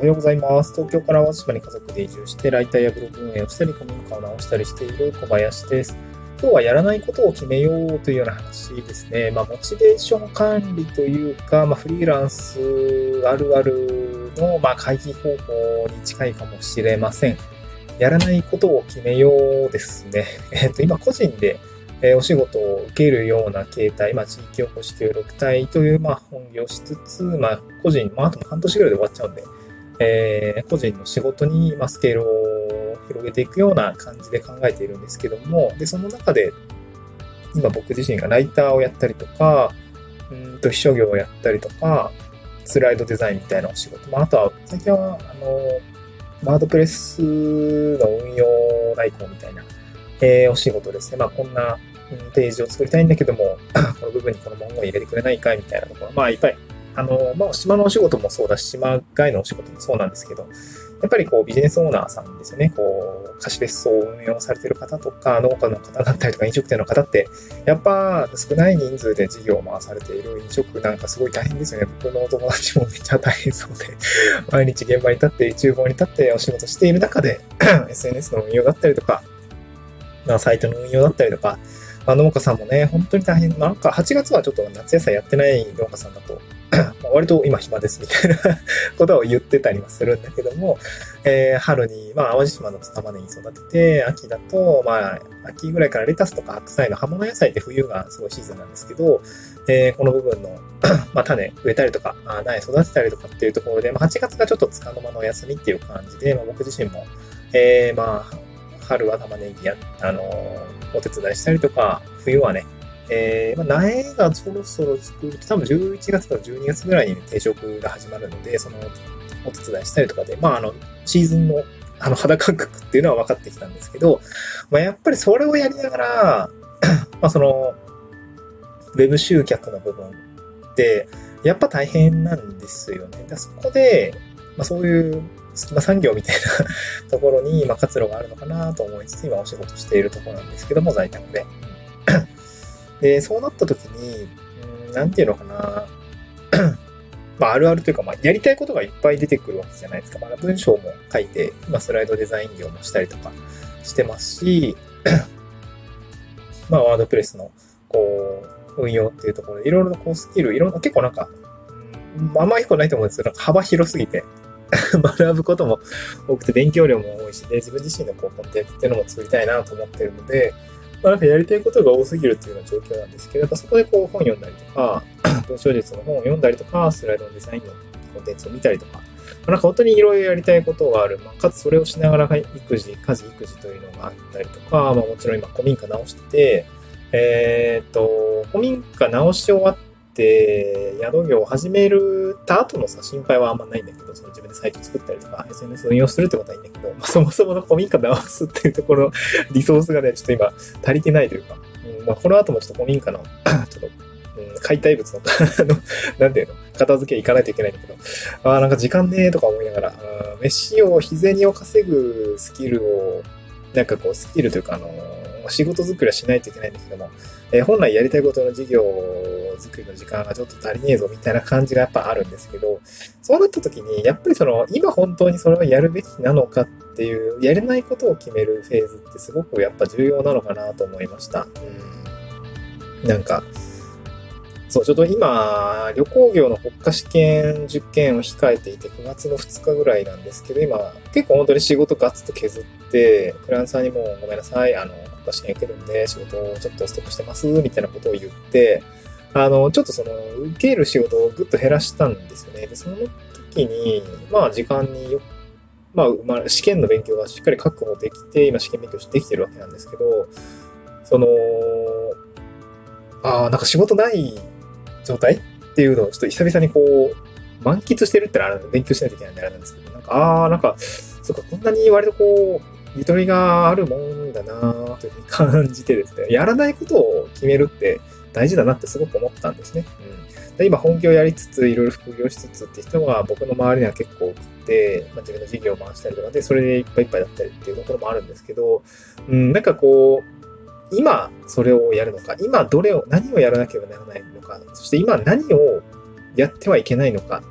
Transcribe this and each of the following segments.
おはようございます。東京から淡島に家族で移住して、ライターやブログ運営をしたり、古民家を直したりしている小林です。今日はやらないことを決めようというような話ですね。まあ、モチベーション管理というか、まあ、フリーランスあるあるの、まあ、会議方法に近いかもしれません。やらないことを決めようですね。えっと、今個人でえお仕事を受けるような形態、まあ、地域おこし協力隊という、まあ、本業しつつ、まあ、個人、まあ、あと半年ぐらいで終わっちゃうんで、えー、個人の仕事に、まあ、スケールを広げていくような感じで考えているんですけども、で、その中で、今僕自身がライターをやったりとか、うんと、秘書業をやったりとか、スライドデザインみたいなお仕事、まあ、あとは、最近は、あの、ワードプレスの運用代行みたいな、えー、お仕事ですね。まあ、こんなページを作りたいんだけども、この部分にこの文言入れてくれないかいみたいなところ。まあ、いっぱい。あの、まあ、島のお仕事もそうだし、島外のお仕事もそうなんですけど、やっぱりこうビジネスオーナーさんですよね。こう、貸別荘を運用されてる方とか、農家の方だったりとか、飲食店の方って、やっぱ少ない人数で事業を回されている飲食なんかすごい大変ですよね。僕のお友達もめっちゃ大変そうで、毎日現場に立って、厨房に立ってお仕事している中で、SNS の運用だったりとか、まあサイトの運用だったりとか、まあ、農家さんもね、本当に大変。なんか8月はちょっと夏野菜やってない農家さんだと、割と今暇ですみたいなことを言ってたりもするんだけども、えー、春に、まあ、淡路島の玉ねぎ育てて、秋だと、まあ、秋ぐらいからレタスとか白菜の葉物野菜って冬がすごいシーズンなんですけど、えー、この部分の まあ、種植えたりとか、苗育てたりとかっていうところで、まあ、8月がちょっとつかの間のお休みっていう感じで、まあ、僕自身も、えー、まあ、春は玉ねぎや、あのー、お手伝いしたりとか、冬はね、えー、まあ、苗がそろそろ作ると、多分11月から12月ぐらいに定食が始まるので、そのお手伝いしたりとかで、まあ、あの、シーズンのあの肌感覚っていうのは分かってきたんですけど、まあ、やっぱりそれをやりながら、まあ、その、ウェブ集客の部分って、やっぱ大変なんですよね。そこで、まあ、そういう隙間産業みたいな ところに、まあ、活路があるのかなと思いつつ、今お仕事しているところなんですけども、在宅で。で、そうなった時に、うん、なんていうのかな。まあ、あるあるというか、まあ、やりたいことがいっぱい出てくるわけじゃないですか。まだ文章も書いて、今スライドデザイン業もしたりとかしてますし、まあ、ワードプレスの、こう、運用っていうところで、いろいろなこうスキル、いろんな、結構なんか、あんまりないと思うんですけど、幅広すぎて、学ぶことも多くて勉強量も多いし、で、自分自身のこうコンテンツっていうのも作りたいなと思ってるので、まあなんかやりたいことが多すぎるっていうような状況なんですけど、やっぱそこでこう本読んだりとか、文章術の本を読んだりとか、スライドのデザインのコンテンツを見たりとか、まあ、なんか本当にいろいろやりたいことがある。まあ、かつそれをしながら育児、家事、育児というのがあったりとか、まあもちろん今古民家直してて、えっ、と、古民家直し終わっ、宿業を始めるた後のさ、心配はあんまないんだけど、その自分でサイト作ったりとか、SNS 運用するってことはいいんだけど、まあ、そもそもの古民家直すっていうところ、リソースがね、ちょっと今足りてないというか、うんまあ、この後もちょっと古民家の、ちょっと、うん、解体物の、あのなんていうの、片付け行かないといけないんだけど、ああ、なんか時間ねーとか思いながら、飯を、日銭を稼ぐスキルを、なんかこう、スキルというか、あのー、仕事作りはしないといけないんですけども、えー、本来やりたいことの事業作りの時間がちょっと足りねえぞみたいな感じがやっぱあるんですけど、そうなった時に、やっぱりその、今本当にそれをやるべきなのかっていう、やれないことを決めるフェーズってすごくやっぱ重要なのかなと思いました。うん。なんか、そう、ちょっと今、旅行業の国家試験受験を控えていて、9月の2日ぐらいなんですけど、今、結構本当に仕事ガツッと削って、クランさんにもうごめんなさい、あの、国家試験受けるんで、仕事をちょっとストップしてます、みたいなことを言って、あの、ちょっとその、受ける仕事をぐっと減らしたんですよね。で、その時に、まあ時間によ、まあ、まあ、試験の勉強がしっかり確保できて、今試験勉強できてるわけなんですけど、その、ああ、なんか仕事ない状態っていうのをちょっと久々にこう、満喫してるってのは勉強しないといけないんであれなんですけど、なんか、ああ、なんか、そっか、こんなに割とこう、ゆとりがあるもんだなというふうに感じてですね、やらないことを決めるって、大事だなってすごく思ったんですね。うん、で今、本業やりつつ、いろいろ副業しつつって人が僕の周りには結構多くて、まあ、自分の事業を回したりとかで、それでいっぱいいっぱいだったりっていうところもあるんですけど、うん、なんかこう、今それをやるのか、今どれを、何をやらなければならないのか、そして今何をやってはいけないのか、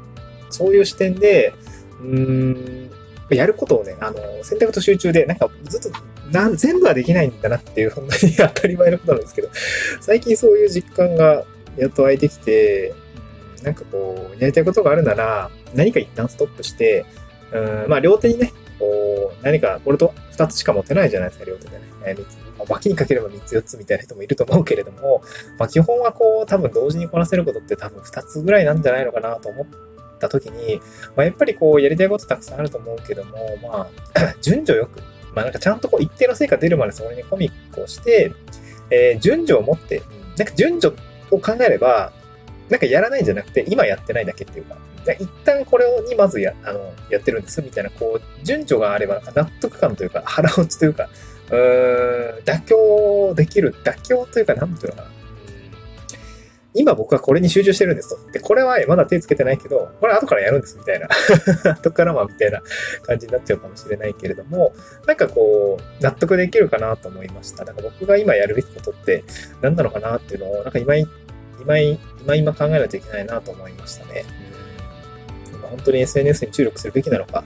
そういう視点で、うーん、やることをね、あの、選択と集中で、なんかずっと、な全部はできないんだなっていう、本当に 当たり前のことなんですけど、最近そういう実感がやっと湧いてきて、なんかこう、やりたいことがあるなら、何か一旦ストップして、うん、まあ両手にね、こう、何か、これと2つしか持てないじゃないですか、両手でね。えー、ま、脇にかければ3つ4つみたいな人もいると思うけれども、まあ基本はこう、多分同時にこなせることって多分2つぐらいなんじゃないのかなと思った時に、まあやっぱりこう、やりたいことたくさんあると思うけども、まあ、順序よく、まあなんかちゃんとこう、一定の成果出るまでそれにコミックをして、えー、順序を持って、なんか順序を考えれば、なんかやらないんじゃなくて、今やってないだけっていうか、一旦これをにまずや、あの、やってるんですみたいな、こう、順序があれば、納得感というか、腹落ちというか、うーん、妥協できる、妥協というか、なんていうのかな。今僕はこれに集中してるんですと。で、これはまだ手つけてないけど、これ後からやるんですみたいな。後からはみたいな感じになっちゃうかもしれないけれども、なんかこう、納得できるかなと思いました。なんか僕が今やるべきことって何なのかなっていうのを、なんか今、今、今今考えないといけないなと思いましたね。本当に SNS に注力するべきなのか、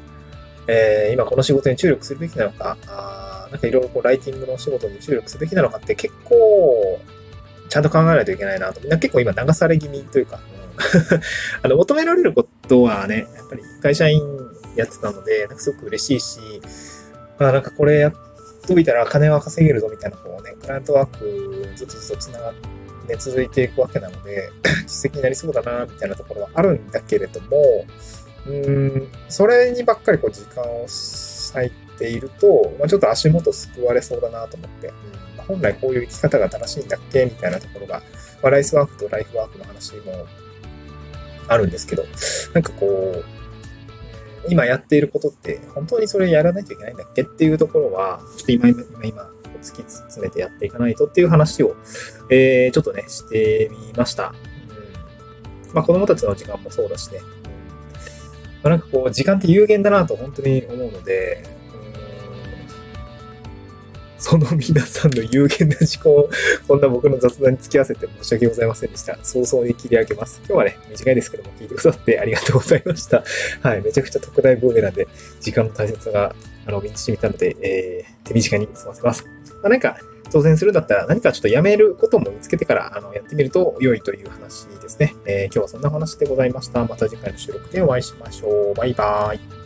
えー、今この仕事に注力するべきなのか、あなんかいろいろこうライティングの仕事に注力すべきなのかって結構、ちゃんと考えないといけないなと。結構今流され気味というか、うん、あの、求められることはね、やっぱり会社員やってたので、すごく嬉しいし、まあなんかこれやっといたら金は稼げるぞみたいな、こうね、クライアントワークずっとずっと繋がって、ね、続いていくわけなので、実績になりそうだな、みたいなところはあるんだけれども、うん、それにばっかりこう時間を割いていると、まあ、ちょっと足元救われそうだなと思って、うん。まあ、本来こういう生き方が正しいんだっけ？みたいなところが、まあ、ライスワークとライフワークの話もあるんですけど、なんかこう、今やっていることって本当にそれやらないといけないんだっけ？っていうところは、ちょっと今、今、今、突き詰めてやっていかないとっていう話を、えー、ちょっとね、してみました。うん、まあ、子供たちの時間もそうだしね。まあ、なんかこう、時間って有限だなと本当に思うので、その皆さんの有限な時間を、こんな僕の雑談に付き合わせて申し訳ございませんでした。早々に切り上げます。今日はね、短いですけども、聞いてくださってありがとうございました。はい、めちゃくちゃ特大ブーメランで、時間の大切さが、あの、身に染みたので、えー、手短に済ませます。まあ、なんか、当選するんだったら何かちょっとやめることも見つけてからあのやってみると良いという話ですね。えー、今日はそんな話でございました。また次回の収録でお会いしましょう。バイバーイ。